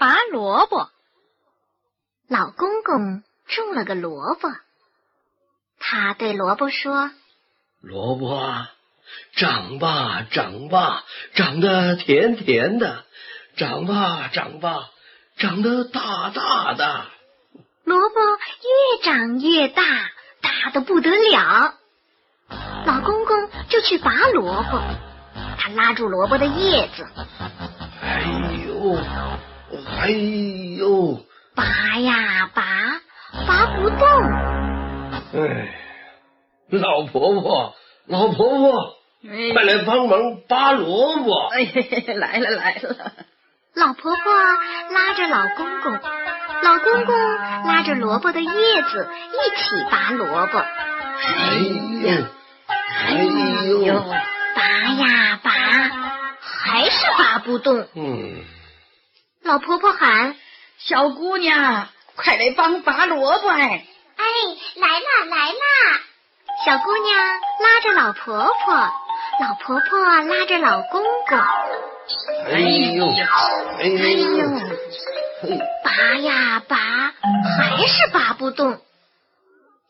拔萝卜。老公公种了个萝卜，他对萝卜说：“萝卜啊，长吧，长吧，长得甜甜的，长吧，长吧，长得大大的。”萝卜越长越大，大的不得了。老公公就去拔萝卜，他拉住萝卜的叶子。哎呦，哎呦！拔呀拔，拔不动。哎，老婆婆，老婆婆，快来帮忙拔萝卜！哎，来了来了。老婆婆拉着老公公，老公公拉着萝卜的叶子一起拔萝卜。哎呦，哎呦，拔呀拔，还是拔不动。嗯。老婆婆喊：“小姑娘，快来帮拔萝卜！”哎，哎，来啦来啦！小姑娘拉着老婆婆，老婆婆拉着老公公。哎呦，哎呦，拔呀拔，还是拔不动。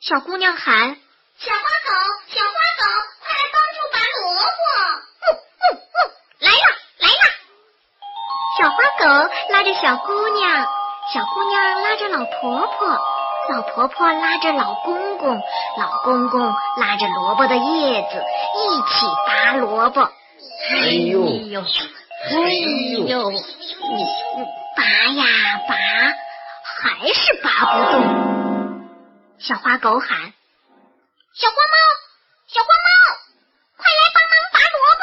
小姑娘喊：“小花狗，小花狗，快来帮助拔萝卜！”小花狗拉着小姑娘，小姑娘拉着老婆婆，老婆婆拉着老公公，老公公拉着萝卜的叶子，一起拔萝卜。哎呦，哎呦，拔呀拔，还是拔不动。小花狗喊：“小花猫，小花猫，快来帮忙拔萝卜！”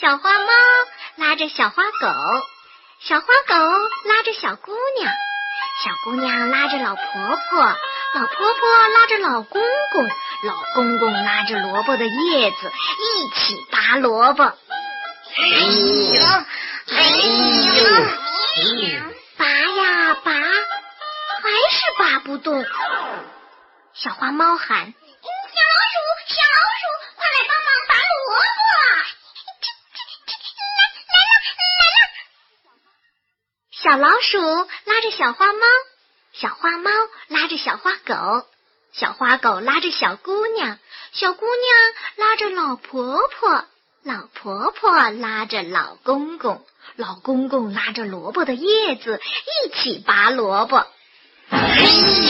小花猫拉着小花狗，小花狗拉着小姑娘，小姑娘拉着老婆婆，老婆婆拉着老公公，老公公拉着萝卜的叶子，一起拔萝卜。哎呦，哎呦，拔呀拔，还是拔不动。小花猫喊：“小老鼠，小老鼠，小老鼠拉着小花猫，小花猫拉着小花狗，小花狗拉着小姑娘，小姑娘拉着老婆婆，老婆婆拉着老公公，老公公拉着萝卜的叶子，一起拔萝卜。哎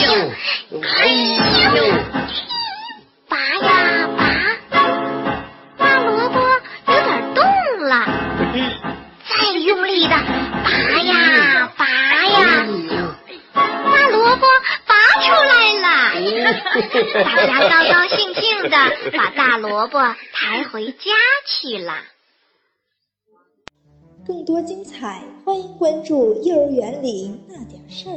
呦，哎呦，大家高高兴兴的 把大萝卜抬回家去了。更多精彩，欢迎关注《幼儿园里那点事儿》。